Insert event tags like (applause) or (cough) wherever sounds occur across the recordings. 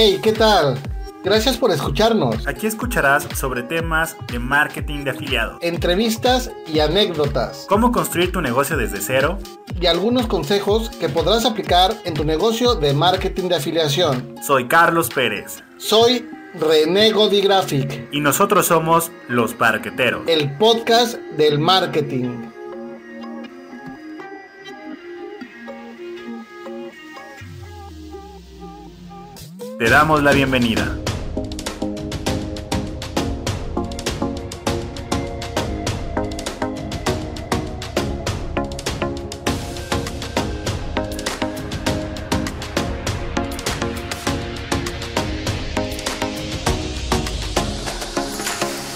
Hey, ¿qué tal? Gracias por escucharnos. Aquí escucharás sobre temas de marketing de afiliados, Entrevistas y anécdotas. cómo construir tu negocio desde cero. Y algunos consejos que podrás aplicar en tu negocio de marketing de afiliación. Soy Carlos Pérez Soy René Godigraphic, y nosotros somos Los Parqueteros. el podcast del marketing. Te damos la bienvenida.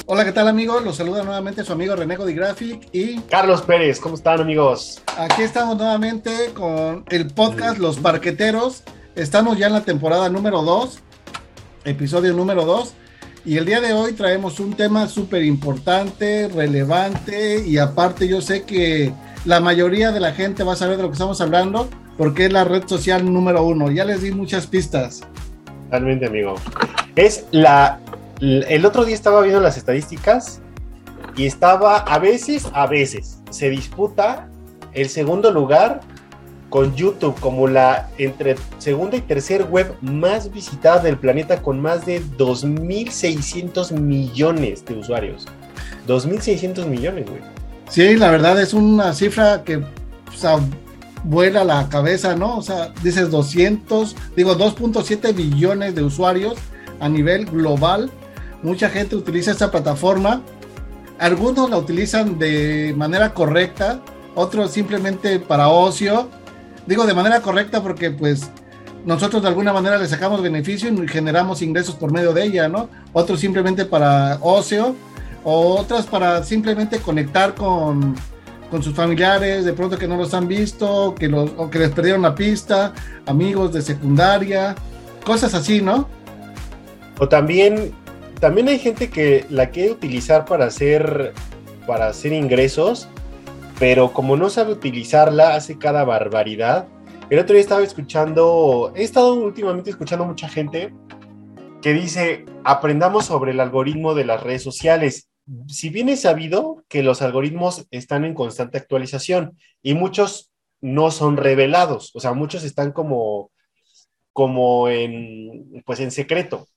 Hola, ¿qué tal amigos? Los saluda nuevamente su amigo René Godigraphic y Carlos Pérez, ¿cómo están amigos? aquí estamos nuevamente con el podcast Los Parqueteros. Estamos ya en la temporada número 2, episodio número 2. Y el día de hoy traemos un tema súper importante, relevante y aparte yo sé que la mayoría de la gente va a saber de lo que estamos hablando porque es la red social número uno. Ya les di muchas pistas. Totalmente, amigo. Es la. El otro día estaba viendo las estadísticas y estaba a veces, a veces, se disputa el segundo lugar con YouTube como la entre segunda y tercer web más visitada del planeta con más de 2.600 millones de usuarios. 2.600 millones, güey. Sí, la verdad es una cifra que o sea, vuela la cabeza, ¿no? O sea, dices 200, digo 2.7 billones de usuarios a nivel global. Mucha gente utiliza esta plataforma. Algunos la utilizan de manera correcta, otros simplemente para ocio. Digo de manera correcta porque pues nosotros de alguna manera le sacamos beneficio y generamos ingresos por medio de ella, ¿no? Otros simplemente para ocio, o otras para simplemente conectar con, con sus familiares, de pronto que no los han visto, que los, que les perdieron la pista, amigos de secundaria, cosas así, ¿no? O también, también hay gente que la quiere utilizar para hacer, para hacer ingresos, pero como no sabe utilizarla, hace cada barbaridad. El otro día estaba escuchando, he estado últimamente escuchando mucha gente que dice, aprendamos sobre el algoritmo de las redes sociales. Si bien es sabido que los algoritmos están en constante actualización y muchos no son revelados, o sea, muchos están como, como en, pues en secreto,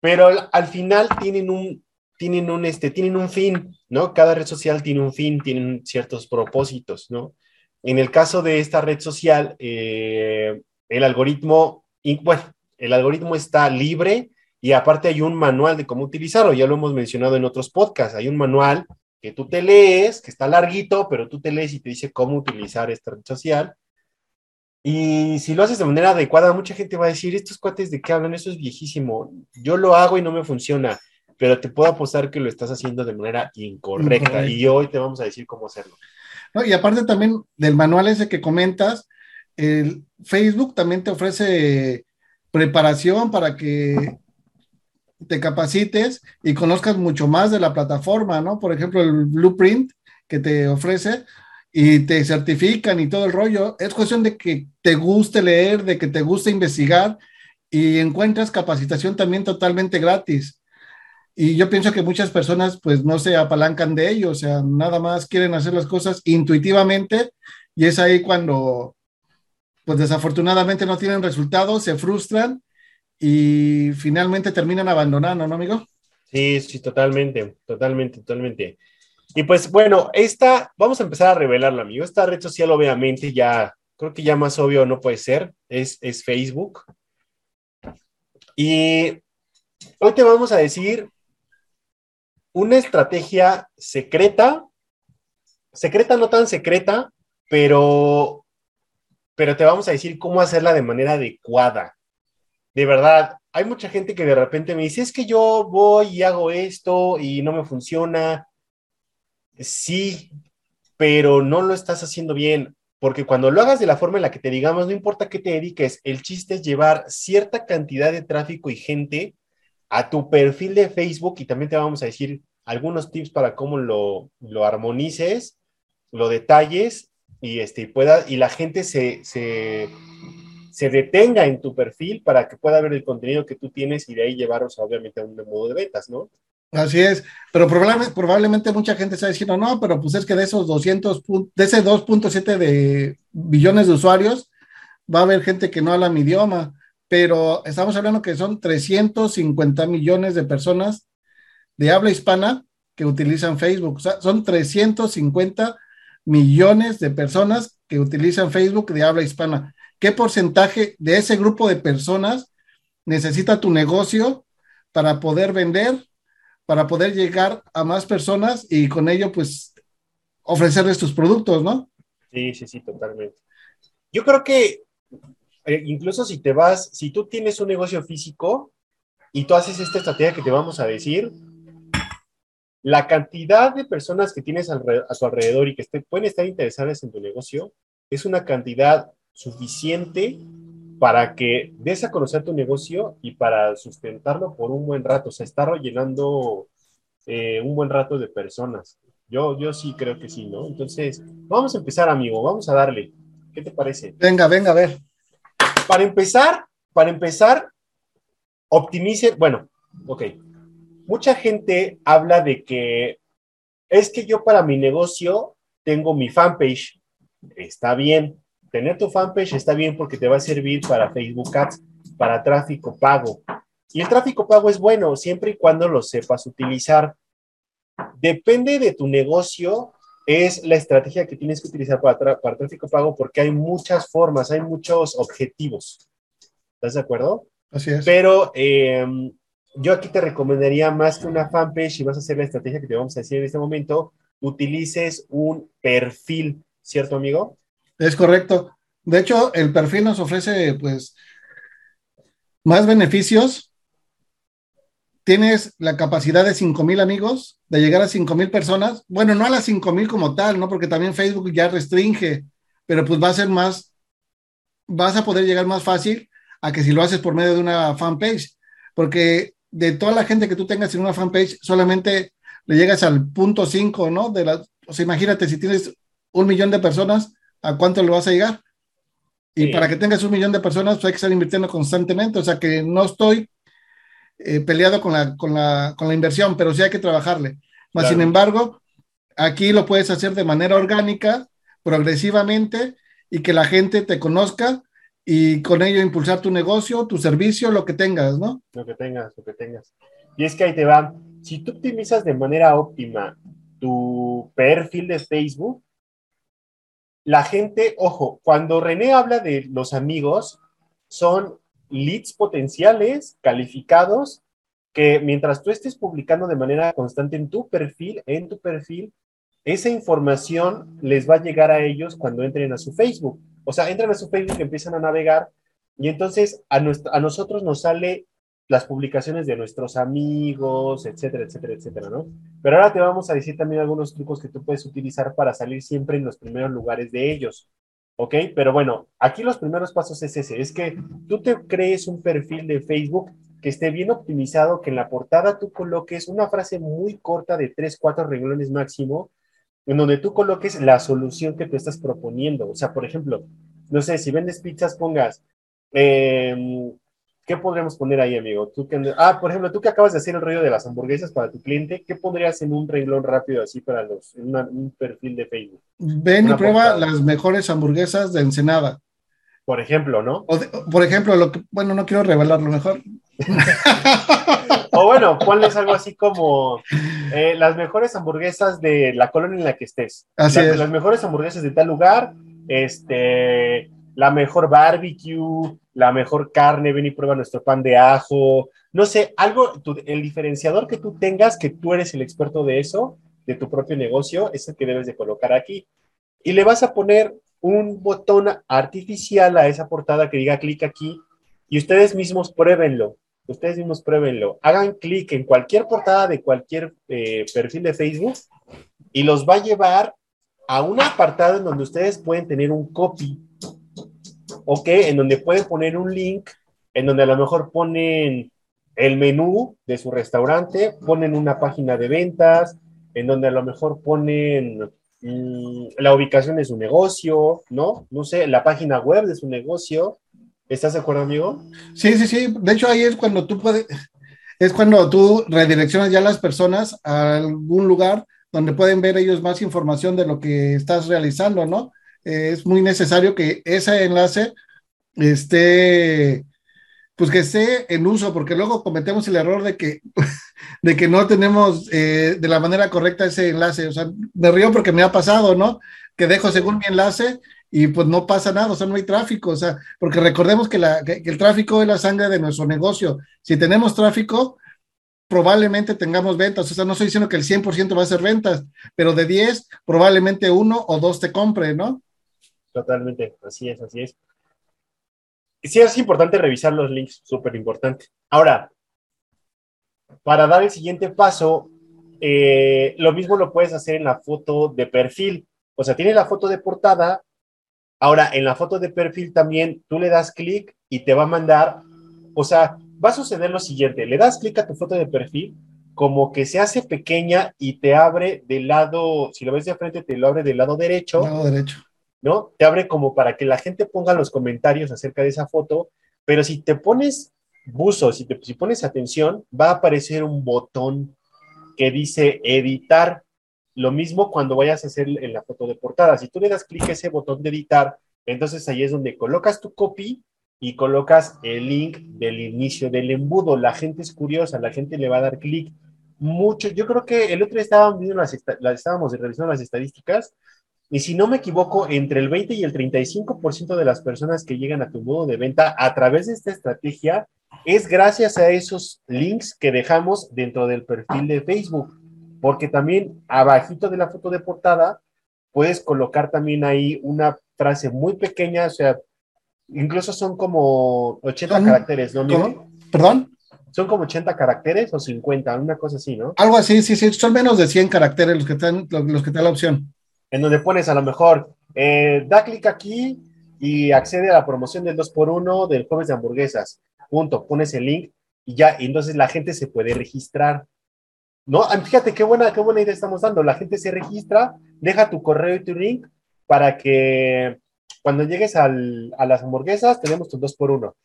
pero al, al final tienen un, tienen un, este, tienen un fin, ¿no? Cada red social tiene un fin, tienen ciertos propósitos, ¿no? En el caso de esta red social, eh, el algoritmo, bueno, el algoritmo está libre y aparte hay un manual de cómo utilizarlo, ya lo hemos mencionado en otros podcasts, hay un manual que tú te lees, que está larguito, pero tú te lees y te dice cómo utilizar esta red social. Y si lo haces de manera adecuada, mucha gente va a decir, estos cuates de qué hablan, eso es viejísimo, yo lo hago y no me funciona pero te puedo apostar que lo estás haciendo de manera incorrecta y hoy te vamos a decir cómo hacerlo. ¿No? Y aparte también del manual ese que comentas, el Facebook también te ofrece preparación para que te capacites y conozcas mucho más de la plataforma, ¿no? Por ejemplo, el blueprint que te ofrece y te certifican y todo el rollo. Es cuestión de que te guste leer, de que te guste investigar y encuentras capacitación también totalmente gratis. Y yo pienso que muchas personas pues no se apalancan de ello, o sea, nada más quieren hacer las cosas intuitivamente y es ahí cuando pues desafortunadamente no tienen resultados, se frustran y finalmente terminan abandonando, ¿no, amigo? Sí, sí, totalmente, totalmente, totalmente. Y pues bueno, esta, vamos a empezar a revelarla, amigo. Esta red social obviamente ya, creo que ya más obvio no puede ser, es, es Facebook. Y hoy te vamos a decir una estrategia secreta, secreta no tan secreta, pero, pero te vamos a decir cómo hacerla de manera adecuada. De verdad, hay mucha gente que de repente me dice, es que yo voy y hago esto y no me funciona. Sí, pero no lo estás haciendo bien, porque cuando lo hagas de la forma en la que te digamos, no importa qué te dediques, el chiste es llevar cierta cantidad de tráfico y gente a tu perfil de Facebook y también te vamos a decir algunos tips para cómo lo, lo armonices, lo detalles y, este, pueda, y la gente se, se, se detenga en tu perfil para que pueda ver el contenido que tú tienes y de ahí llevarlos obviamente a un modo de ventas, ¿no? Así es, pero probablemente, probablemente mucha gente está diciendo, no, pero pues es que de esos 200, de ese 2.7 de billones de usuarios, va a haber gente que no habla mi idioma, pero estamos hablando que son 350 millones de personas de habla hispana que utilizan Facebook. O sea, son 350 millones de personas que utilizan Facebook de habla hispana. ¿Qué porcentaje de ese grupo de personas necesita tu negocio para poder vender para poder llegar a más personas y con ello, pues, ofrecerles tus productos, ¿no? Sí, sí, sí, totalmente. Yo creo que eh, incluso si te vas, si tú tienes un negocio físico y tú haces esta estrategia que te vamos a decir, la cantidad de personas que tienes a su alrededor y que pueden estar interesadas en tu negocio es una cantidad suficiente para que des a conocer tu negocio y para sustentarlo por un buen rato, o sea, estar llenando eh, un buen rato de personas. Yo, yo sí creo que sí, ¿no? Entonces, vamos a empezar, amigo, vamos a darle. ¿Qué te parece? Venga, venga, a ver. Para empezar, para empezar, optimice, bueno, ok. Mucha gente habla de que es que yo para mi negocio tengo mi fanpage. Está bien, tener tu fanpage está bien porque te va a servir para Facebook Ads, para tráfico pago. Y el tráfico pago es bueno siempre y cuando lo sepas utilizar. Depende de tu negocio, es la estrategia que tienes que utilizar para, para tráfico pago porque hay muchas formas, hay muchos objetivos. ¿Estás de acuerdo? Así es. Pero em, yo aquí te recomendaría más que una fanpage, y vas a hacer la estrategia que te vamos a decir en este momento, utilices un perfil, ¿cierto, amigo? Es correcto. De hecho, el perfil nos ofrece, pues, más beneficios. Tienes la capacidad de 5000 amigos, de llegar a 5000 personas. Bueno, no a las 5000 como tal, ¿no? Porque también Facebook ya restringe, pero pues va a ser más, vas a poder llegar más fácil a que si lo haces por medio de una fanpage. Porque de toda la gente que tú tengas en una fanpage, solamente le llegas al punto 5, ¿no? De la, o sea, imagínate si tienes un millón de personas, a cuánto le vas a llegar. Y para que tengas un millón de personas, pues hay que estar invirtiendo constantemente. O sea que no estoy eh, peleado con la, con, la, con la inversión, pero sí hay que trabajarle. Más sin embargo, aquí lo puedes hacer de manera orgánica, progresivamente, y que la gente te conozca y con ello impulsar tu negocio, tu servicio, lo que tengas, ¿no? Lo que tengas, lo que tengas. Y es que ahí te va. Si tú optimizas de manera óptima tu perfil de Facebook, la gente, ojo, cuando René habla de los amigos, son leads potenciales, calificados, que mientras tú estés publicando de manera constante en tu perfil, en tu perfil, esa información les va a llegar a ellos cuando entren a su Facebook. O sea, entran a su Facebook, empiezan a navegar y entonces a, a nosotros nos sale las publicaciones de nuestros amigos, etcétera, etcétera, etcétera, ¿no? Pero ahora te vamos a decir también algunos trucos que tú puedes utilizar para salir siempre en los primeros lugares de ellos, ¿ok? Pero bueno, aquí los primeros pasos es ese, es que tú te crees un perfil de Facebook que esté bien optimizado, que en la portada tú coloques una frase muy corta de tres, cuatro renglones máximo, en donde tú coloques la solución que tú estás proponiendo. O sea, por ejemplo, no sé, si vendes pizzas, pongas... Eh, ¿Qué podríamos poner ahí, amigo? ¿Tú que, ah, por ejemplo, tú que acabas de hacer el rollo de las hamburguesas para tu cliente, ¿qué pondrías en un renglón rápido así para los, en un perfil de Facebook? Ven y prueba las mejores hamburguesas de Ensenada. Por ejemplo, ¿no? por ejemplo, lo que, bueno, no quiero revelarlo mejor. (laughs) o bueno, ponles algo así como eh, las mejores hamburguesas de la colonia en la que estés. Así es. Las mejores hamburguesas de tal lugar, este, la mejor barbecue, la mejor carne, ven y prueba nuestro pan de ajo, no sé, algo, el diferenciador que tú tengas, que tú eres el experto de eso, de tu propio negocio, es el que debes de colocar aquí. Y le vas a poner un botón artificial a esa portada que diga clic aquí y ustedes mismos pruébenlo. Ustedes mismos pruébenlo. Hagan clic en cualquier portada de cualquier eh, perfil de Facebook y los va a llevar a un apartado en donde ustedes pueden tener un copy ok, en donde pueden poner un link, en donde a lo mejor ponen el menú de su restaurante, ponen una página de ventas, en donde a lo mejor ponen mm, la ubicación de su negocio, ¿no? No sé, la página web de su negocio, ¿Estás de acuerdo, amigo? Sí, sí, sí. De hecho, ahí es cuando tú puedes, es cuando tú redireccionas ya a las personas a algún lugar donde pueden ver ellos más información de lo que estás realizando, ¿no? Eh, es muy necesario que ese enlace esté, pues que esté en uso, porque luego cometemos el error de que, (laughs) de que no tenemos eh, de la manera correcta ese enlace. O sea, me río porque me ha pasado, ¿no? Que dejo según mi enlace y pues no pasa nada, o sea, no hay tráfico, o sea, porque recordemos que, la, que, el tráfico es la sangre de nuestro negocio. Si tenemos tráfico, probablemente tengamos ventas, o sea, no estoy diciendo que el 100% va a ser ventas, pero de 10, probablemente uno o dos te compre, ¿no? Totalmente, así es, así es. Sí es importante revisar los links, súper importante. Ahora, para dar el siguiente paso, eh, lo mismo lo puedes hacer en la foto de perfil. O sea, tiene la foto de portada, Ahora, en la foto de perfil también tú le das clic y te va a mandar, o sea, va a suceder lo siguiente, le das clic a tu foto de perfil, como que se hace pequeña y te abre del lado, si lo ves de frente, te lo abre del lado derecho. Lado derecho. ¿No? Te abre como para que la gente ponga los comentarios acerca de esa foto, pero si te pones buzo, si te pones atención, va a aparecer un botón que dice editar. Lo mismo cuando vayas a hacer la foto de portada. Si tú le das clic a ese botón de editar, entonces ahí es donde colocas tu copy y colocas el link del inicio del embudo. La gente es curiosa, la gente le va a dar clic. Mucho, yo creo que el otro día estábamos revisando las estadísticas y si no me equivoco, entre el 20 y el 35% de las personas que llegan a tu embudo de venta a través de esta estrategia es gracias a esos links que dejamos dentro del perfil de Facebook porque también abajito de la foto de portada puedes colocar también ahí una frase muy pequeña, o sea, incluso son como 80 caracteres, ¿no, amigo? ¿Perdón? Son como 80 caracteres o 50, una cosa así, ¿no? Algo así, sí, sí, son menos de 100 caracteres los que están, los que te la opción. En donde pones a lo mejor, eh, da clic aquí y accede a la promoción del 2x1 del jueves de hamburguesas. Punto, pones el link y ya, y entonces la gente se puede registrar. ¿no? Ah, fíjate qué buena, qué buena idea estamos dando. La gente se registra, deja tu correo y tu link para que cuando llegues al, a las hamburguesas tenemos tu dos por uno.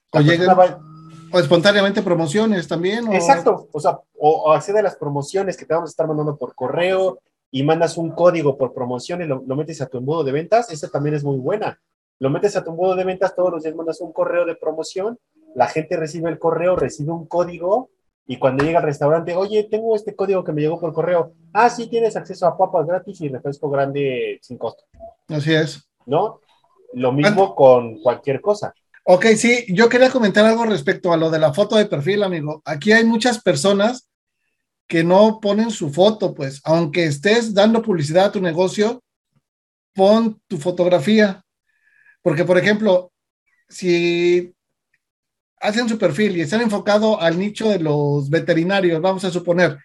O, espontáneamente promociones también. Exacto, o sea, o, accede a las promociones que te vamos a estar mandando por correo y mandas un código por promoción y lo, lo metes a tu embudo de ventas, esa también es muy buena. Lo metes a tu embudo de ventas, todos los días mandas un correo de promoción, la gente recibe el correo, recibe un código y cuando llega al restaurante, oye, tengo este código que me llegó por correo. Ah, sí, tienes acceso a papas gratis y refresco grande sin costo. Así es. ¿No? Lo mismo con cualquier cosa. Ok, sí, yo quería comentar algo respecto a lo de la foto de perfil, amigo. Aquí hay muchas personas que no ponen su foto, pues, aunque estés dando publicidad a tu negocio, pon tu fotografía. Porque, por ejemplo, si hacen su perfil y están enfocado al nicho de los veterinarios, vamos a suponer,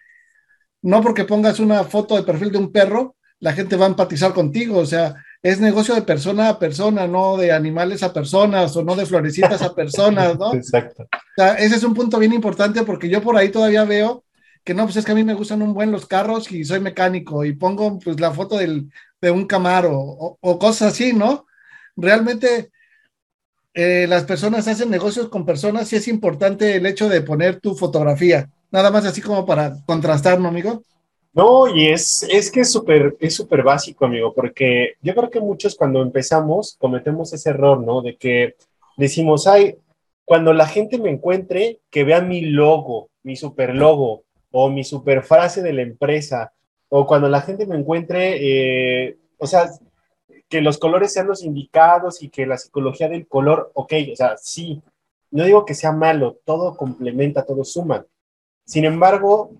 no porque pongas una foto de perfil de un perro, la gente va a empatizar contigo, o sea, es negocio de persona a persona, no de animales a personas o no de florecitas a personas, ¿no? (laughs) Exacto. O sea, ese es un punto bien importante porque yo por ahí todavía veo que no, pues es que a mí me gustan un buen los carros y soy mecánico y pongo pues la foto del, de un Camaro o, cosas así, ¿no? Realmente eh, las personas hacen negocios con personas y es importante el hecho de poner tu fotografía. Nada más así como para contrastar, ¿no, amigo? No, y es, es que es súper es súper básico, amigo, porque yo creo que muchos cuando empezamos cometemos ese error, ¿no? De que decimos, ay, cuando la gente me encuentre, que vean mi logo, mi super logo, o mi super frase de la empresa, o cuando la gente me encuentre, eh, o sea, que los colores sean los indicados y que la psicología del color, ok, o sea, sí, no digo que sea malo, todo complementa, todo suma. Sin embargo,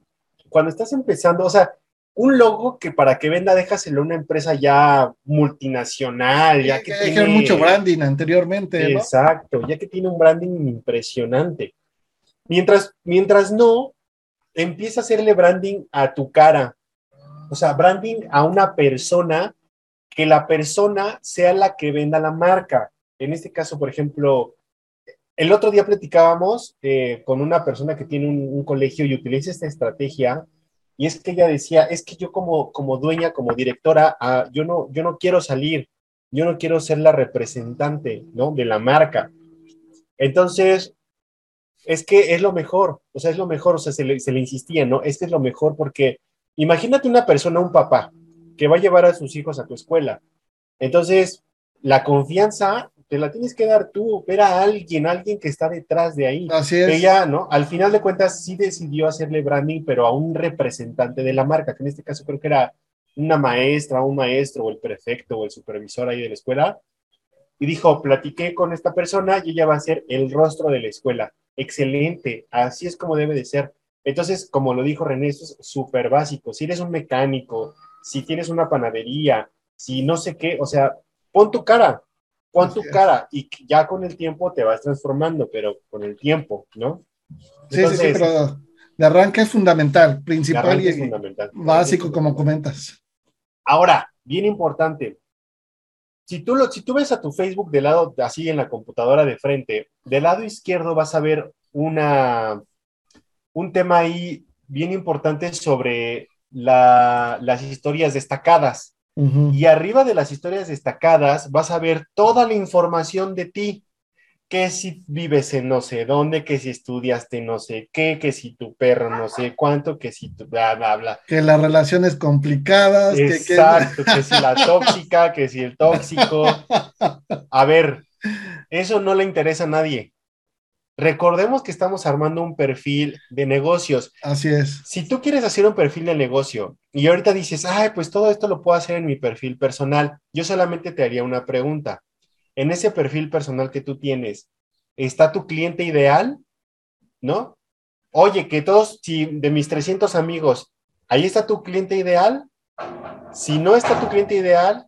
cuando estás empezando, o sea, un logo que para que venda déjaselo a una empresa ya multinacional, ya que, tiene mucho branding anteriormente. Exacto, ya que tiene un branding impresionante. Mientras, mientras no, empieza a hacerle branding a tu cara, o sea, branding a una persona que la persona sea la que venda la marca. En este caso, por ejemplo, el otro día platicábamos eh, con una persona que tiene un, colegio y utiliza esta estrategia y es que ella decía, es que yo como, como dueña, como directora, ah, yo, no, yo no quiero salir, yo no quiero ser la representante ¿no? de la marca. Entonces, es que es lo mejor, o sea, es lo mejor, o sea, se le, se le insistía, ¿no? Este es lo mejor porque imagínate una persona, un papá, que va a llevar a sus hijos a tu escuela. Entonces, la confianza te la tienes que dar tú, ver a alguien, alguien que está detrás de ahí. Así es. Ella, ¿no? Al final de cuentas sí decidió hacerle branding, pero a un representante de la marca, que en este caso creo que era una maestra, un maestro, o el prefecto, o el supervisor ahí de la escuela, y dijo, platiqué con esta persona y ella va a ser el rostro de la escuela. Excelente, así es como debe de ser. Entonces, como lo dijo René, esto es súper básico. Si eres un mecánico, si tienes una panadería, si no sé qué, o sea, pon tu cara, pon tu es. cara y ya con el tiempo te vas transformando, pero con el tiempo, ¿no? Sí, sí, sí, pero de arranque es fundamental, principal y es fundamental. básico, como comentas. Ahora, bien importante. Si tú, lo, si tú ves a tu Facebook del lado, así en la computadora de frente, del lado izquierdo vas a ver una, un tema ahí bien importante sobre la- las historias destacadas. Y arriba de las historias destacadas vas a ver toda la información de ti. Que si vives en no sé dónde, que si estudiaste no sé qué, que si tu perro no sé cuánto, que si tu bla, bla, bla. Que las relaciones complicadas, que, que- Exacto, que si la tóxica, que si el tóxico. A ver, eso no le interesa a nadie. Recordemos que estamos armando un perfil de negocios. así es. Si tú quieres hacer un perfil de negocio y ahorita dices, ay, pues todo esto lo puedo hacer en mi perfil personal, yo solamente te haría una pregunta. En ese perfil personal que tú tienes, ¿está tu cliente ideal? ¿No? Oye, que todos, si de mis 300 amigos, ahí está tu cliente ideal. Si no está tu cliente ideal,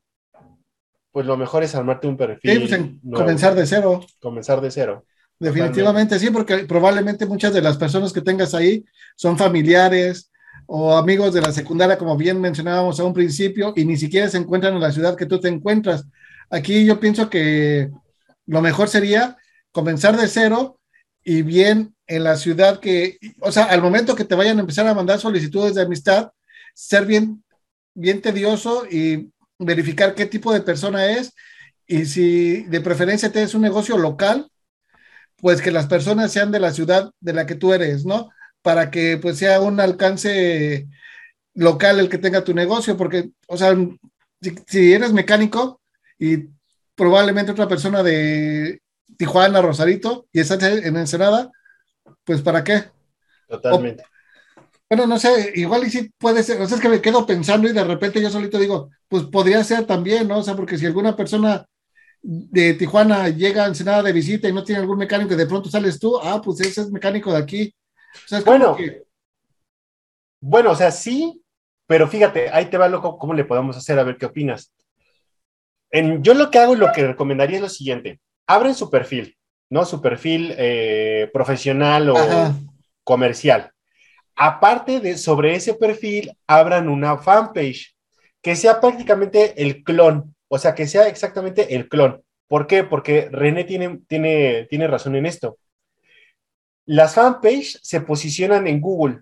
pues lo mejor es armarte un perfil. Sí, pues en comenzar de cero. comenzar de cero. Definitivamente sí, porque probablemente muchas de las personas que tengas ahí son familiares o amigos de la secundaria, como bien mencionábamos a un principio, y ni siquiera se encuentran en la ciudad que tú te encuentras. Aquí yo pienso que lo mejor sería comenzar de cero y bien en la ciudad que, o sea, al momento que te vayan a empezar a mandar solicitudes de amistad, ser bien, bien tedioso y verificar qué tipo de persona es y si de preferencia tienes un negocio local, pues que las personas sean de la ciudad de la que tú eres, ¿no? Para que pues sea un alcance local el que tenga tu negocio, porque, o sea, si, si eres mecánico y probablemente otra persona de Tijuana, Rosarito, y estás en Ensenada, pues ¿para qué? Totalmente. Bueno, no sé, igual y sí puede ser, o sea, es que me quedo pensando y de repente yo solito digo, pues podría ser también, ¿no? O sea, porque si alguna persona de Tijuana llega a Ensenada de visita y no tiene algún mecánico y de pronto sales tú, ah, pues ese es mecánico de aquí. O sea, es como Bueno. que- Bueno, o sea, sí, pero fíjate, ahí te va loco, ¿cómo le podemos hacer? A ver qué opinas. En, yo lo que hago y lo que recomendaría es lo siguiente: abren su perfil, ¿no? Su perfil eh, profesional o Ajá. comercial. Aparte de sobre ese perfil, abran una fanpage que sea prácticamente el clon, o sea, que sea exactamente el clon. ¿Por qué? Porque René tiene, tiene, tiene razón en esto. Las fanpage se posicionan en Google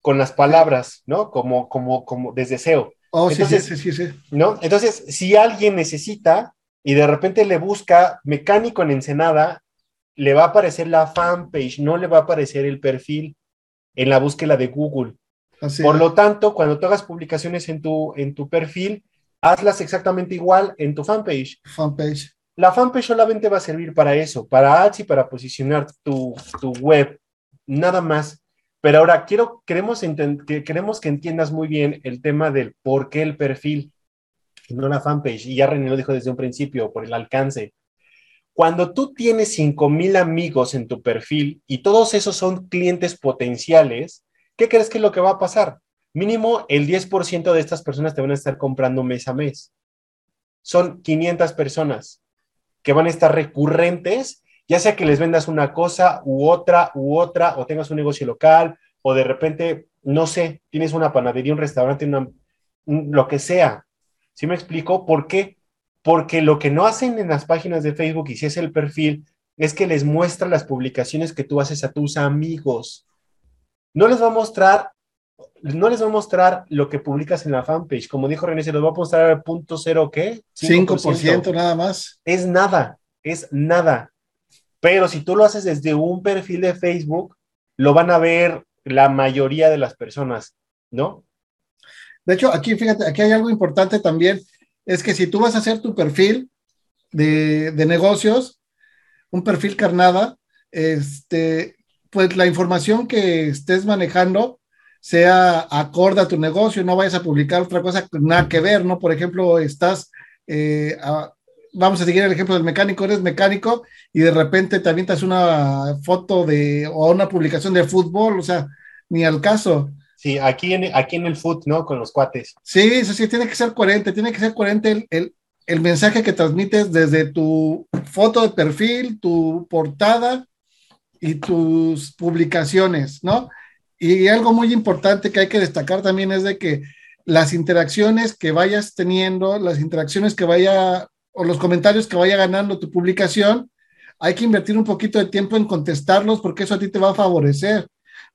con las palabras, ¿no? Como, como, como desde SEO, Oh, sí, Entonces- sí, sí, sí, sí. ¿no? Entonces, si alguien necesita y de repente le busca mecánico en Ensenada, le va a aparecer la fanpage, no le va a aparecer el perfil en la búsqueda de Google. Así Por es. lo tanto, cuando tú hagas publicaciones en tu, en tu perfil, hazlas exactamente igual en tu fanpage. fanpage. La fanpage solamente va a servir para eso, para ads y para posicionar tu, tu web, nada más. Pero ahora quiero, queremos, que, queremos que entiendas muy bien el tema del por qué el perfil no la fanpage. Y ya René lo dijo desde un principio, por el alcance. Cuando tú tienes 5000 amigos en tu perfil y todos esos son clientes potenciales, ¿qué crees que es lo que va a pasar? Mínimo el 10% de estas personas te van a estar comprando mes a mes. Son 500 personas que van a estar recurrentes, ya sea que les vendas una cosa u otra u otra, o tengas un negocio local, o de repente, no sé, tienes una panadería, un restaurante, una, un- lo que sea. ¿Sí me explico? ¿Por qué? Porque lo que no hacen en las páginas de Facebook y si es el perfil, es que les muestra las publicaciones que tú haces a tus amigos. No les va a mostrar, no les va a mostrar lo que publicas en la fanpage. Como dijo René, se los va a mostrar al punto cero, ¿qué? 5% nada más. es nada, es nada. Pero si tú lo haces desde un perfil de Facebook, lo van a ver la mayoría de las personas, ¿no? De hecho, aquí, fíjate, aquí hay algo importante también, es que si tú vas a hacer tu perfil de, negocios, un perfil carnada, este, pues la información que estés manejando sea acorde a tu negocio, no vayas a publicar otra cosa nada que ver, ¿no? Por ejemplo, estás, eh, vamos a seguir el ejemplo del mecánico, eres mecánico y de repente te avientas una foto de, o una publicación de fútbol, o sea, ni al caso. Sí, aquí en, aquí en el foot, ¿no? Con los cuates. Sí, eso sí, tiene que ser coherente, tiene que ser coherente el, el, el mensaje que transmites desde tu foto de perfil, tu portada y tus publicaciones, ¿no? Y algo muy importante que hay que destacar también es de que las interacciones que vayas teniendo, las interacciones que vaya, o los comentarios que vaya ganando tu publicación, hay que invertir un poquito de tiempo en contestarlos porque eso a ti te va a favorecer.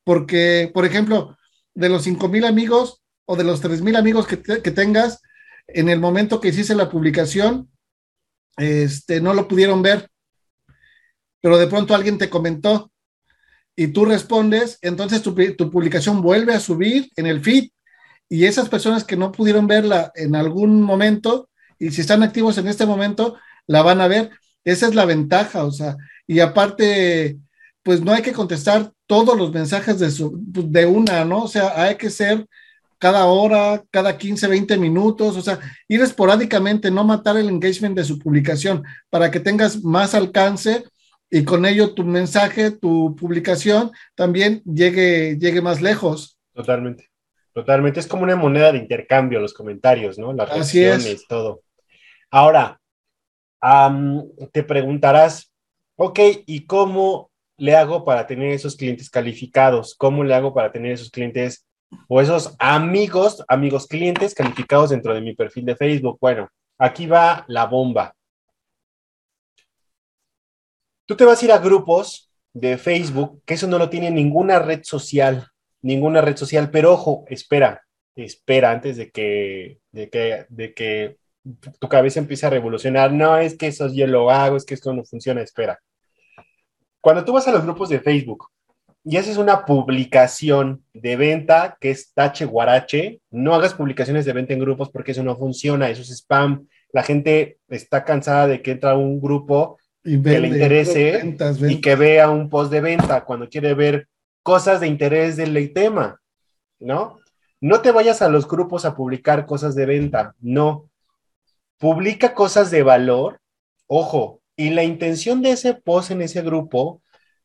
Porque, por ejemplo, de los 5 mil amigos o de los 3 mil amigos que, que, tengas, en el momento que hiciste la publicación, este, no lo pudieron ver, pero de pronto alguien te comentó y tú respondes, entonces tu, tu, publicación vuelve a subir en el feed y esas personas que no pudieron verla en algún momento y si están activos en este momento, la van a ver. Esa es la ventaja, o sea, y aparte, pues no hay que contestar todos los mensajes de, su, de una, ¿no? O sea, hay que ser cada hora, cada 15, 20 minutos, o sea, ir esporádicamente, no matar el engagement de su publicación para que tengas más alcance y con ello tu mensaje, tu publicación también llegue, llegue más lejos. Totalmente, totalmente. Es como una moneda de intercambio los comentarios, ¿no? Las reacciones, todo. Ahora, te preguntarás, ok, ¿y cómo le hago para tener esos clientes calificados? ¿Cómo le hago para tener esos clientes o esos amigos, amigos clientes calificados dentro de mi perfil de Facebook? Bueno, aquí va la bomba. Tú te vas a ir a grupos de Facebook, que eso no lo tiene ninguna red social, ninguna red social, pero ojo, espera, espera antes de que, de que, de que tu cabeza empiece a revolucionar. No, es que eso yo lo hago, es que esto no funciona, espera. Cuando tú vas a los grupos de Facebook y haces una publicación de venta que es tache guarache, no hagas publicaciones de venta en grupos porque eso no funciona, eso es spam. La gente está cansada de que entra un grupo y vende, que le interese ventas, ventas. y que vea un post de venta cuando quiere ver cosas de interés del tema, ¿no? No te vayas a los grupos a publicar cosas de venta, no. Publica cosas de valor, ojo, y la intención de ese post en ese grupo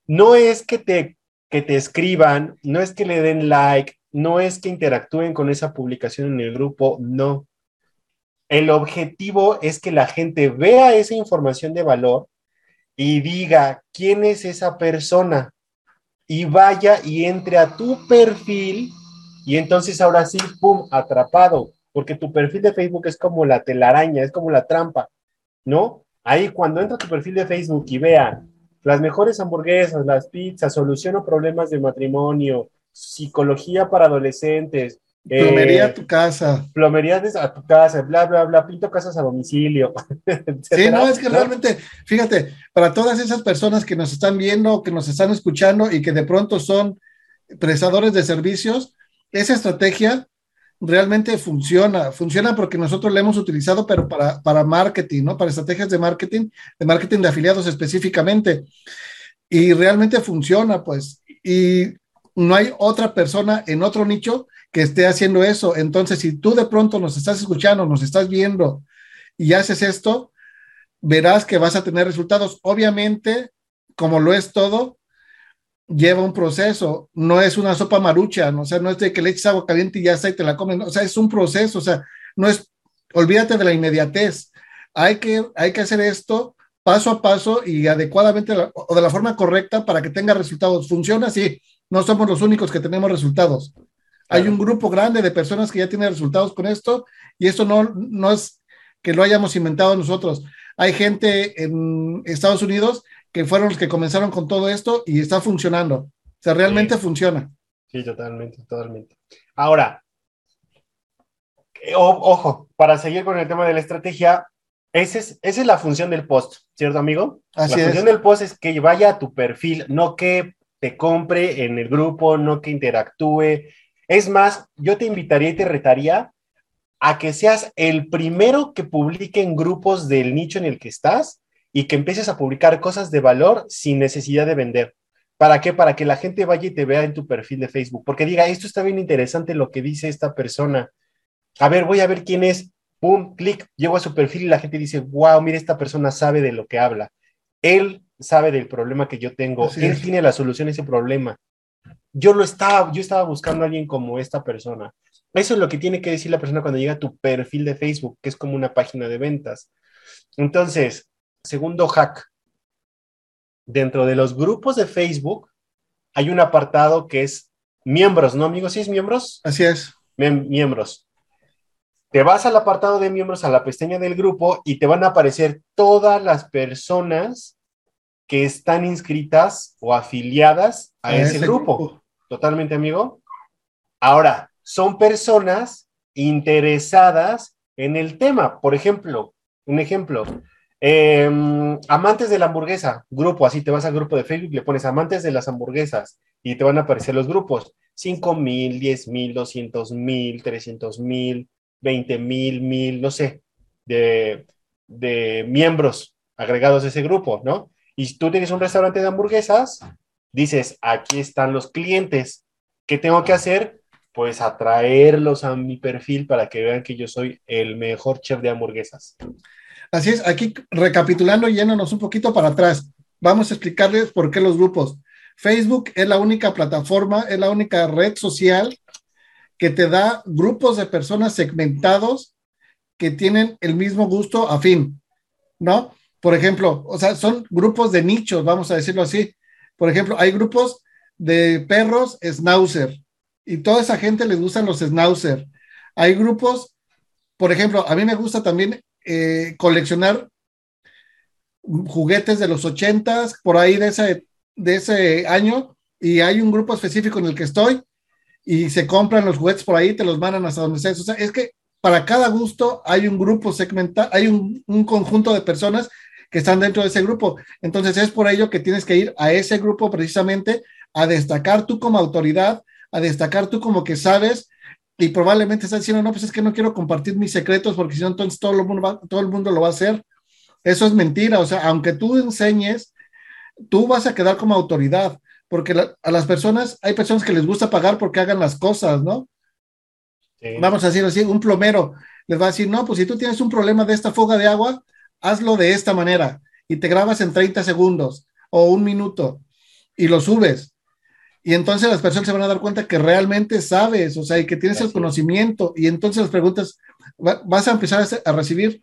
no es que te, que te escriban, no es que le den like, no es que interactúen con esa publicación en el grupo, no. El objetivo es que la gente vea esa información de valor y diga quién es esa persona y vaya y entre a tu perfil y entonces ahora sí, ¡pum!, atrapado, porque tu perfil de Facebook es como la telaraña, es como la trampa, ¿no? Ahí cuando entra tu perfil de Facebook y vea las mejores hamburguesas, las pizzas, soluciono problemas de matrimonio, psicología para adolescentes, Plomería eh, a tu casa. Plomería a tu casa, bla, bla, bla, pinto casas a domicilio. (laughs) sí, no, es que realmente, fíjate, para todas esas personas que nos están viendo, que nos están escuchando y que de pronto son prestadores de servicios, esa estrategia realmente funciona, funciona porque nosotros la hemos utilizado, pero para, para marketing, ¿no? Para estrategias de marketing, de marketing de afiliados específicamente. Y realmente funciona, pues. Y no hay otra persona en otro nicho que esté haciendo eso. Entonces, si tú de pronto nos estás escuchando, nos estás viendo y haces esto, verás que vas a tener resultados. Obviamente, como lo es todo, lleva un proceso, no es una sopa marucha, ¿no? o sea, no es de que le eches agua caliente y ya está y te la comen, o sea, es un proceso, o sea, no es, olvídate de la inmediatez, hay que, hay que hacer esto paso a paso y adecuadamente o de la forma correcta para que tenga resultados. Funciona así, no somos los únicos que tenemos resultados. Hay un grupo grande de personas que ya tienen resultados con esto y esto no, no es que lo hayamos inventado nosotros. Hay gente en Estados Unidos que fueron los que comenzaron con todo esto y está funcionando. O sea, realmente sí. funciona. Sí, totalmente, totalmente. Ahora, o, ojo, para seguir con el tema de la estrategia, Esa es, esa es la función del post, ¿cierto, amigo? Así la es. función del post es que vaya a tu perfil, no que te compre en el grupo, no que interactúe. Es más, yo te invitaría y te retaría a que seas el primero que publique en grupos del nicho en el que estás y que empieces a publicar cosas de valor sin necesidad de vender. ¿Para qué? Para que la gente vaya y te vea en tu perfil de Facebook, porque diga, esto está bien interesante lo que dice esta persona. A ver, voy a ver quién es. Pum, clic, llego a su perfil y la gente dice, wow, mira, esta persona sabe de lo que habla. Él sabe del problema que yo tengo. Así Él es. tiene la solución a ese problema. Yo lo estaba, yo estaba buscando a alguien como esta persona. Eso es lo que tiene que decir la persona cuando llega a tu perfil de Facebook, que es como una página de ventas. Entonces, segundo hack. Dentro de los grupos de Facebook hay un apartado que es miembros, ¿no, amigos? ¿Sí es miembros? Así es. Miem- miembros. Te vas al apartado de miembros, a la pestaña del grupo y te van a aparecer todas las personas que están inscritas o afiliadas a, ese, grupo. Totalmente, amigo. Ahora, son personas interesadas en el tema. Por ejemplo, un ejemplo. Eh, amantes de la hamburguesa, grupo, así te vas al grupo de Facebook, le pones amantes de las hamburguesas y te van a aparecer los grupos. 5 mil, 10 mil, 200 mil, 300 mil, 20 mil, mil, no sé, de, de miembros agregados a ese grupo, ¿no? Y tú tienes un restaurante de hamburguesas, dices, aquí están los clientes. ¿Qué tengo que hacer? Pues atraerlos a mi perfil para que vean que yo soy el mejor chef de hamburguesas. Así es, aquí recapitulando y yéndonos un poquito para atrás, vamos a explicarles por qué los grupos. Facebook es la única plataforma, es la única red social que te da grupos de personas segmentados que tienen el mismo gusto afín, ¿no? Por ejemplo, o sea, son grupos de nichos, vamos a decirlo así. Por ejemplo, hay grupos de perros schnauzer y toda esa gente les gustan los schnauzer. Hay grupos, por ejemplo, a mí me gusta también eh, coleccionar juguetes de los ochentas, por ahí de ese, de ese año, y hay un grupo específico en el que estoy, y se compran los juguetes por ahí, te los mandan hasta donde estés. O sea, es que para cada gusto hay un grupo segmentado, hay un conjunto de personas que están dentro de ese grupo. Entonces es por ello que tienes que ir a ese grupo precisamente a destacar tú como autoridad, a destacar tú como que sabes y probablemente estás diciendo, no, pues es que no quiero compartir mis secretos porque si no, entonces todo el, mundo va, todo el mundo lo va a hacer. Eso es mentira, o sea, aunque tú enseñes, tú vas a quedar como autoridad, porque la, a las personas, hay personas que les gusta pagar porque hagan las cosas, ¿no? Sí. Vamos a decir así, un plomero les va a decir, no, pues si tú tienes un problema de esta fuga de agua, hazlo de esta manera y te grabas en 30 segundos o un minuto y lo subes. Y entonces las personas se van a dar cuenta que realmente sabes, o sea, y que tienes Así el conocimiento. Y entonces las preguntas, vas a empezar a recibir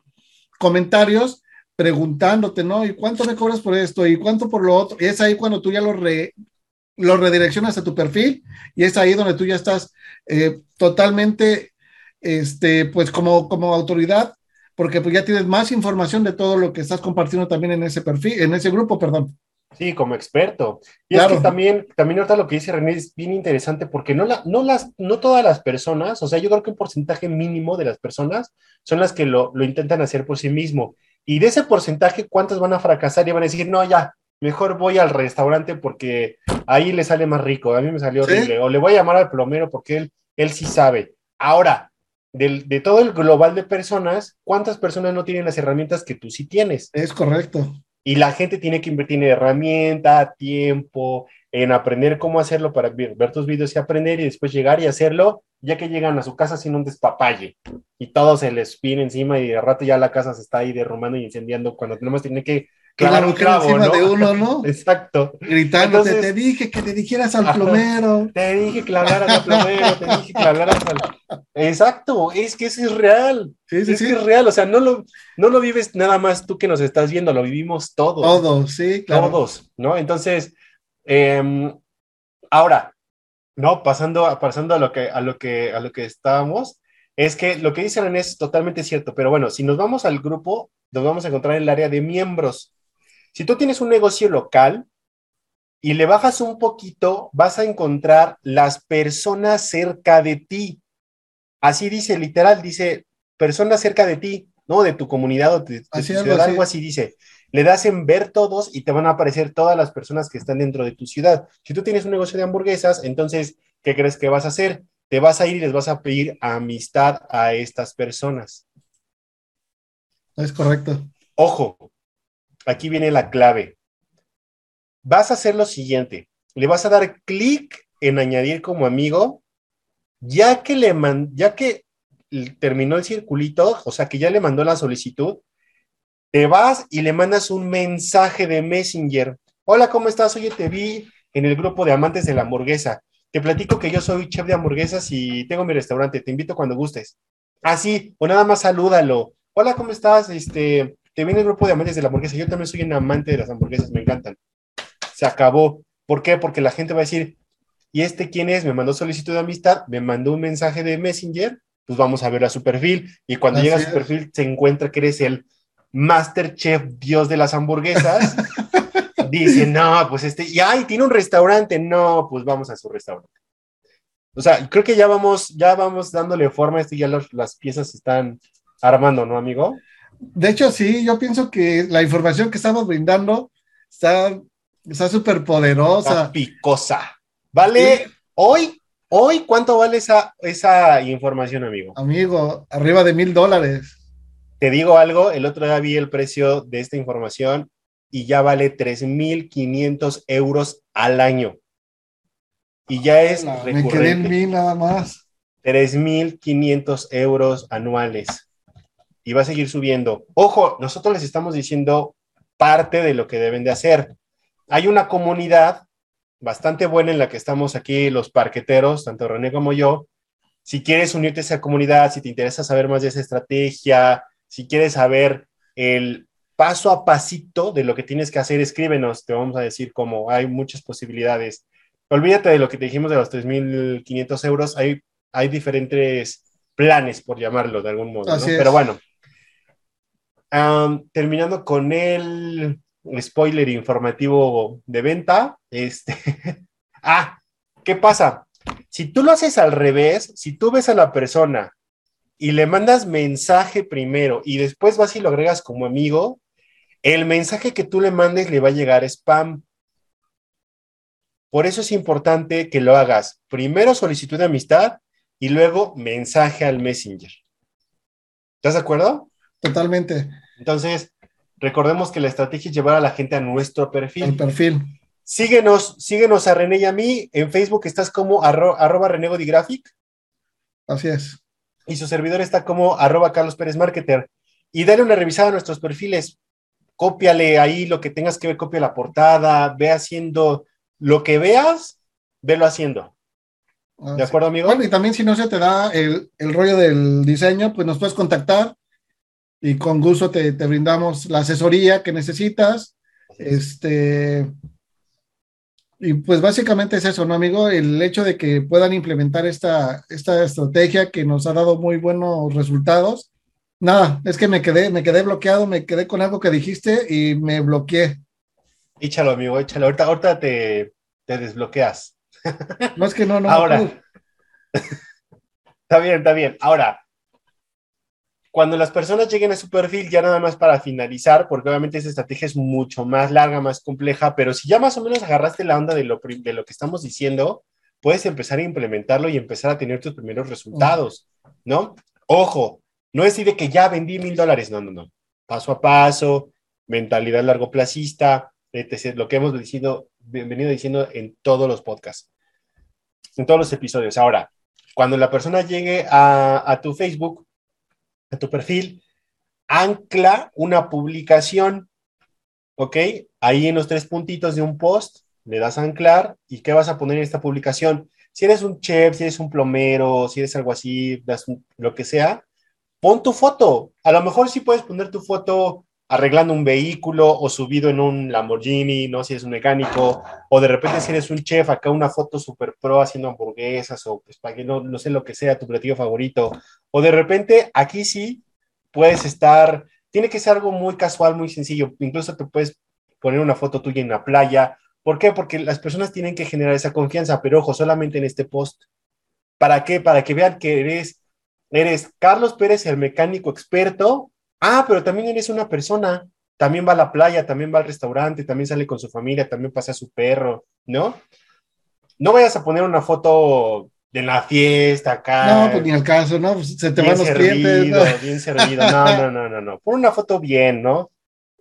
comentarios preguntándote, ¿no? ¿Y cuánto me cobras por esto? ¿Y cuánto por lo otro? Y es ahí cuando tú ya lo, re, lo redireccionas a tu perfil y es ahí donde tú ya estás eh, totalmente, este, pues como, como autoridad, porque pues ya tienes más información de todo lo que estás compartiendo también en ese perfil, en ese grupo, perdón. Sí, como experto. Y claro. es que también, también ahorita lo que dice René es bien interesante porque no, la, no, las, no todas las personas, o sea, yo creo que un porcentaje mínimo de las personas son las que lo, lo intentan hacer por sí mismo. Y de ese porcentaje, ¿cuántas van a fracasar y van a decir, no, ya, mejor voy al restaurante porque ahí le sale más rico, a mí me salió horrible, ¿Sí? o le voy a llamar al plomero porque él, él sí sabe. Ahora, de, de, todo el global de personas, ¿cuántas personas no tienen las herramientas que tú sí tienes? Es correcto. Y la gente tiene que invertir en herramienta, tiempo, en aprender cómo hacerlo para ver, tus videos y aprender y después llegar y hacerlo, ya que llegan a su casa sin un despapalle. Y todo se les viene encima y de rato ya la casa se está ahí derrumbando y incendiando cuando tenemos tiene que clavar un clavo, encima ¿no? de uno, ¿no? (laughs) Exacto. Gritándote, Entonces, te dije que te dijeras al plomero. Te dije que le hablaras al plomero, te dije que le hablaras al... Exacto, es que eso es real. Sí, sí, es sí. que es real, o sea, no lo, no lo vives nada más tú que nos estás viendo, lo vivimos todos. Todos, sí, claro. Todos, ¿no? Entonces, eh, ahora, no, pasando, a, pasando a lo que, a lo que, a lo que estábamos, es que lo que dice René es totalmente cierto, pero bueno, si nos vamos al grupo, nos vamos a encontrar en el área de miembros. Si tú tienes un negocio local y le bajas un poquito, vas a encontrar las personas cerca de ti. Así dice, literal, dice personas cerca de ti. ¿no? De tu comunidad o de, de Así, tu algo ciudad, así. algo así dice. Le das en ver todos y te van a aparecer todas las personas que están dentro de tu ciudad. Si tú tienes un negocio de hamburguesas, entonces, ¿qué crees que vas a hacer? Te vas a ir y les vas a pedir amistad a estas personas. Es correcto. Ojo, aquí viene la clave. Vas a hacer lo siguiente. Le vas a dar clic en añadir como amigo, ya que le man- ya que terminó el circulito, o sea que ya le mandó la solicitud, te vas y le mandas un mensaje de Messenger. Hola, ¿cómo estás? Oye, te vi en el grupo de amantes de la hamburguesa. Te platico que yo soy chef de hamburguesas y tengo mi restaurante. Te invito cuando gustes. Así, o nada más salúdalo. Hola, ¿cómo estás? Este, en el grupo de amantes de la hamburguesa. Yo también soy un amante de las hamburguesas, me encantan. Se acabó. ¿Por qué? Porque la gente va a decir, ¿y este quién es? Me mandó solicitud de amistad, me mandó un mensaje de Messenger, pues vamos a ver a su perfil. Y cuando Así llega a su perfil, se encuentra que eres el Master Chef Dios de las hamburguesas. (laughs) Dice, no, pues este, y ay, tiene un restaurante, no, pues vamos a su restaurante. O sea, creo que ya vamos, ya vamos dándole forma a esto, ya los- las piezas se están armando, ¿no, amigo? De hecho, sí, yo pienso que la información que estamos brindando está súper Está poderosa. picosa. Vale, Sí. hoy, hoy, ¿cuánto vale esa, esa información, amigo? Amigo, arriba de mil dólares. Te digo algo, el otro día vi el precio de esta información y ya vale 3.500 euros al año. Y ya es Me quedé en recurrente. mil nada más. 3.500 euros anuales. Y va a seguir subiendo. Ojo, nosotros les estamos diciendo parte de lo que deben de hacer. Hay una comunidad bastante buena en la que estamos aquí los parqueteros, tanto René como yo. Si quieres unirte a esa comunidad, si te interesa saber más de esa estrategia, si quieres saber el paso a pasito de lo que tienes que hacer, escríbenos, te vamos a decir cómo hay muchas posibilidades. Olvídate de lo que te dijimos de los 3.500 euros, hay, hay diferentes planes, por llamarlo de algún modo. ¿no? Pero bueno, Terminando con el spoiler informativo de venta, este, (laughs) ah, ¿qué pasa? Si tú lo haces al revés, si tú ves a la persona y le mandas mensaje primero y después vas y lo agregas como amigo, el mensaje que tú le mandes le va a llegar spam. Por eso es importante que lo hagas primero solicitud de amistad y luego mensaje al Messenger. ¿Estás de acuerdo? Totalmente. Entonces, recordemos que la estrategia es llevar a la gente a nuestro El perfil. perfil. Síguenos, síguenos a René y a mí. En Facebook estás como arro- arroba René Godigraphic Así es. y su servidor está como arroba Carlos Pérez Marketer. Y dale una revisada a nuestros perfiles. Cópiale ahí lo que tengas que ver, copia la portada, ve haciendo lo que veas, velo haciendo. ¿De acuerdo, amigo? Bueno, y también si no se te da el, el rollo del diseño, pues nos puedes contactar y con gusto te, te brindamos la asesoría que necesitas. Este, y pues básicamente es eso, ¿no, amigo? El hecho de que puedan implementar esta, esta estrategia que nos ha dado muy buenos resultados. Nada, es que me quedé, me quedé bloqueado, me quedé con algo que dijiste y me bloqueé. Échalo, amigo, échalo. Ahorita, ahorita te, te desbloqueas. No es que no, no. Ahora. (laughs) Está bien, está bien. Ahora, cuando las personas lleguen a su perfil, ya nada más para finalizar, porque obviamente esa estrategia es mucho más larga, más compleja, pero si ya más o menos agarraste la onda de lo, de lo que estamos diciendo, puedes empezar a implementarlo y empezar a tener tus primeros resultados, ¿no? Ojo, no es de que ya vendí mil dólares, no, no, no. Paso a paso, mentalidad largo placista, etc. Lo que hemos dicido, venido diciendo en todos los podcasts, en todos los episodios. Ahora, cuando la persona llegue a, a tu Facebook, a tu perfil, ancla una publicación, ¿ok? Ahí en los tres puntitos de un post, le das a anclar y ¿qué vas a poner en esta publicación? Si eres un chef, si eres un plomero, si eres algo así, lo que sea, pon tu foto. A lo mejor sí puedes poner tu foto arreglando un vehículo o subido en un Lamborghini, ¿no? Si eres un mecánico, o de repente si eres un chef, acá una foto super pro haciendo hamburguesas o espagueti, no, no sé lo que sea, tu platillo favorito, o de repente aquí sí puedes estar, tiene que ser algo muy casual, muy sencillo, incluso te puedes poner una foto tuya en la playa. ¿Por qué? Porque las personas tienen que generar esa confianza, pero ojo, solamente en este post. ¿Para qué? Para que vean que eres, eres Carlos Pérez, el mecánico experto Ah, pero también eres una persona, también va a la playa, también va al restaurante, también sale con su familia, también pasa a su perro, ¿no? No vayas a poner una foto de la fiesta acá. No, pues ni al caso, ¿no? Pues se te van los servido, clientes. ¿no? Bien servido. No, no, no, no, no. Pon una foto bien, ¿no?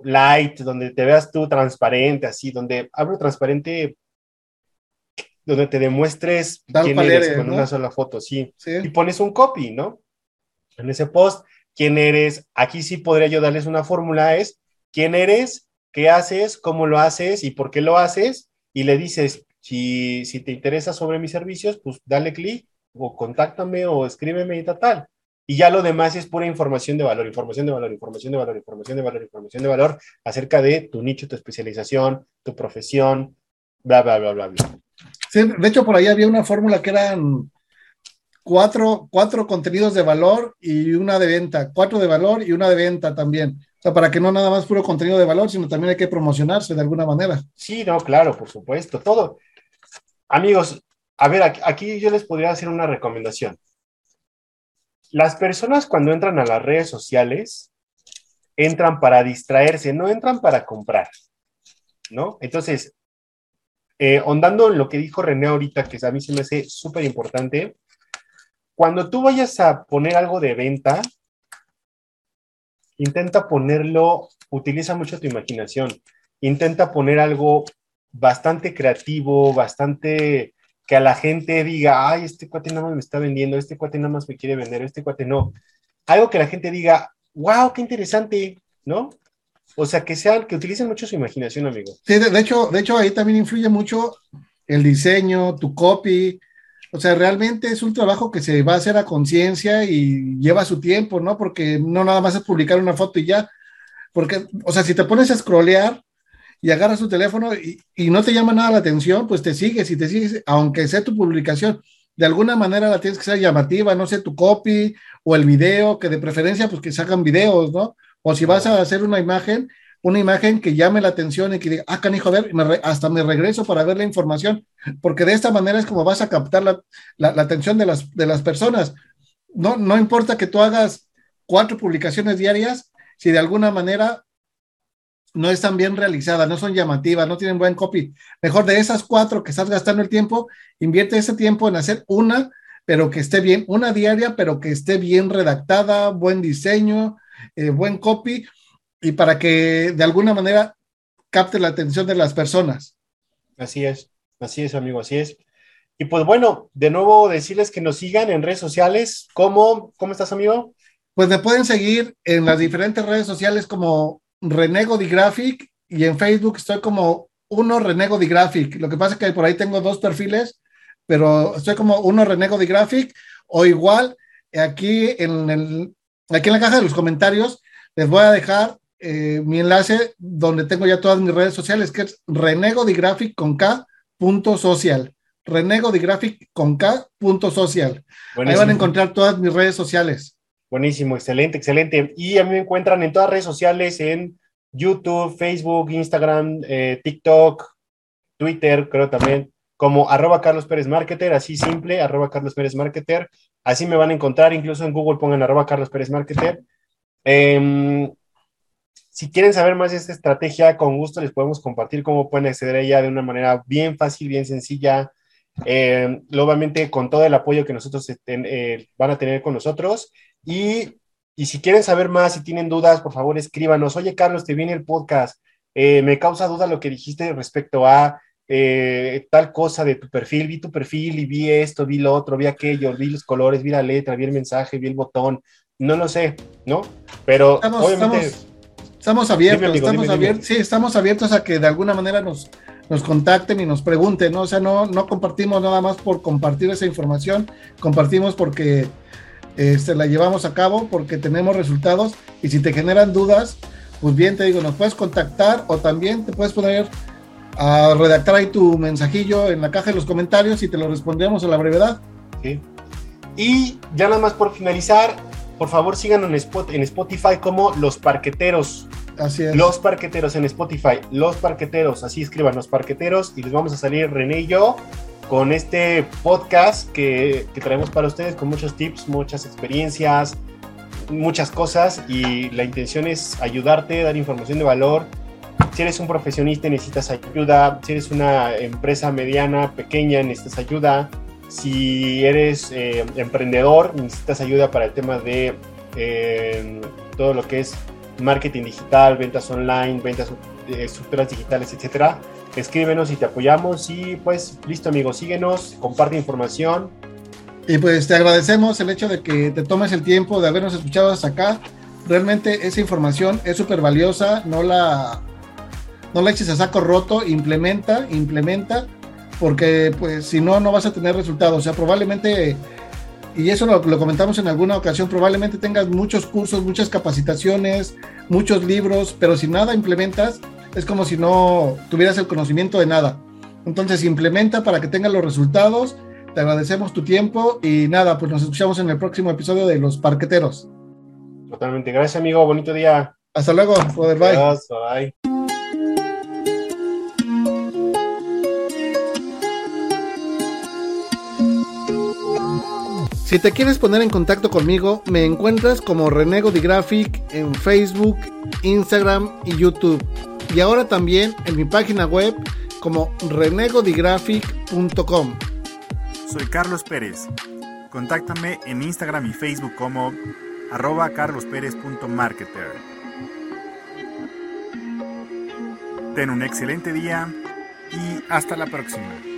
Light, donde te veas tú transparente, así, donde hablo transparente, donde te demuestres Tal quién eres, con ¿no? una sola foto, sí. Sí. Y pones un copy, ¿no? En ese post, quién eres. Aquí sí podría yo darles una fórmula, es quién eres, qué haces, cómo lo haces y por qué lo haces. Y le dices, si, si te interesa sobre mis servicios, pues dale clic o contáctame o escríbeme y tal, tal. Y ya lo demás es pura información de valor, información de valor, información de valor, información de valor, información de valor acerca de tu nicho, tu especialización, tu profesión, bla, bla, bla, bla, bla. Sí, de hecho, por ahí había una fórmula que eran cuatro, cuatro contenidos de valor y una de venta, cuatro de valor y una de venta también. O sea, para que no nada más puro contenido de valor, sino también hay que promocionarse de alguna manera. Sí, no, claro, por supuesto, todo. Amigos, a ver, aquí, yo les podría hacer una recomendación. Las personas cuando entran a las redes sociales, entran para distraerse, no entran para comprar, ¿no? Entonces, eh, ondando en lo que dijo René ahorita, que a mí se me hace súper importante, cuando tú vayas a poner algo de venta, intenta ponerlo, utiliza mucho tu imaginación, intenta poner algo bastante creativo, bastante que a la gente diga, ay, este cuate nada más me está vendiendo, este cuate nada más me quiere vender, este cuate no. Algo que la gente diga, wow, qué interesante, ¿no? O sea, que sean, que utilicen mucho su imaginación, amigo. Sí, de, de hecho, de hecho, ahí también influye mucho el diseño, tu copy. O sea, realmente es un trabajo que se va a hacer a conciencia y lleva su tiempo, ¿no? Porque no nada más es publicar una foto y ya. Porque, o sea, si te pones a scrollear y agarras tu teléfono y, y no te llama nada la atención, pues te sigues y te sigues, aunque sea tu publicación, de alguna manera la tienes que ser llamativa, no sé, tu copy o el video, que de preferencia, pues que sacan videos, ¿no? O si vas a hacer una imagen, una imagen que llame la atención y que diga, ah, canijo, a ver, hasta me regreso para ver la información, porque de esta manera es como vas a captar la, la- la atención de las, de las personas. No, no importa que tú hagas cuatro publicaciones diarias, si de alguna manera no están bien realizadas, no son llamativas, no tienen buen copy. Mejor de esas cuatro que estás gastando el tiempo, invierte ese tiempo en hacer una, pero que esté bien, una diaria, pero que esté bien redactada, buen diseño, eh, buen copy, y para que de alguna manera capte la atención de las personas. Así es, así es, amigo, así es. Y pues bueno, de nuevo decirles que nos sigan en redes sociales. ¿Cómo, cómo estás, amigo? Pues me pueden seguir en las diferentes redes sociales como Renego Di Graphic y en Facebook estoy como uno Renego Di Graphic. Lo que pasa es que por ahí tengo dos perfiles, pero estoy como uno Renego Di Graphic o igual aquí en, el, aquí en la caja de los comentarios les voy a dejar eh, mi enlace donde tengo ya todas mis redes sociales, que es Renego Di Graphic con K punto social. Renego Di Graphic con K punto social. Ahí van a encontrar todas mis redes sociales. Buenísimo, excelente, excelente. Y a mí me encuentran en todas redes sociales, en YouTube, Facebook, Instagram, eh, TikTok, Twitter, creo también, como arroba Carlos Pérez Marketer, así simple, arroba Carlos Pérez Marketer. Así me van a encontrar, incluso en Google pongan arroba Carlos Pérez Marketer. Eh, si quieren saber más de esta estrategia, con gusto les podemos compartir cómo pueden acceder a ella de una manera bien fácil, bien sencilla. Eh, obviamente con todo el apoyo que nosotros ten, eh, van a tener con nosotros. Y, y, si quieren saber más, si tienen dudas, por favor escríbanos. Oye, Carlos, te viene el podcast. Eh, me causa duda lo que dijiste respecto a eh, tal cosa de tu perfil. Vi tu perfil y vi esto, vi lo otro, vi aquello, vi los colores, vi la letra, vi el mensaje, vi el botón. No lo sé, ¿no? Pero estamos, obviamente... Estamos, estamos abiertos, estamos abiertos, sí, estamos abiertos a que de alguna manera nos, nos contacten y nos pregunten, ¿no? O sea, no, no compartimos nada más por compartir esa información, compartimos porque este, la llevamos a cabo, porque tenemos resultados y si te generan dudas, pues bien, te digo, nos puedes contactar o también te puedes poner a redactar ahí tu mensajillo en la caja de los comentarios y te lo respondemos a la brevedad. Sí. Y ya nada más por finalizar, por favor síganos en Spotify como Los Parqueteros. Así es. Los Parqueteros en Spotify. Los Parqueteros, así escriban Los Parqueteros y les vamos a salir René y yo con este podcast que, que traemos para ustedes con muchos tips, muchas experiencias, muchas cosas y la intención es ayudarte, dar información de valor. Si eres un profesionista necesitas ayuda, si eres una empresa mediana, pequeña, necesitas ayuda, si eres eh, emprendedor, necesitas ayuda para el tema de eh, todo lo que es marketing digital, ventas online, ventas de estructuras digitales, etcétera, escríbenos y te apoyamos. Y pues, listo, amigos, síguenos, comparte información. Y pues te agradecemos el hecho de que te tomes el tiempo de habernos escuchado hasta acá. Realmente esa información es súper valiosa, no la, no la eches a saco roto, implementa, implementa, porque pues si no, no vas a tener resultados. O sea, probablemente, y eso lo, lo comentamos en alguna ocasión, probablemente tengas muchos cursos, muchas capacitaciones, muchos libros, pero si nada implementas, es como si no tuvieras el conocimiento de nada. Entonces implementa para que tengas los resultados. Te agradecemos tu tiempo y nada, pues nos escuchamos en el próximo episodio de Los Parqueteros. Totalmente. Gracias, amigo. Bonito día. Hasta luego. Bye. Adiós, bye. Si te quieres poner en contacto conmigo, me encuentras como Renego Graphic en Facebook, Instagram y YouTube. Y ahora también en mi página web como renegodigraphic.com. Soy Carlos Pérez. Contáctame en Instagram y Facebook como arroba carlosperez.marketer. Ten un excelente día y hasta la próxima.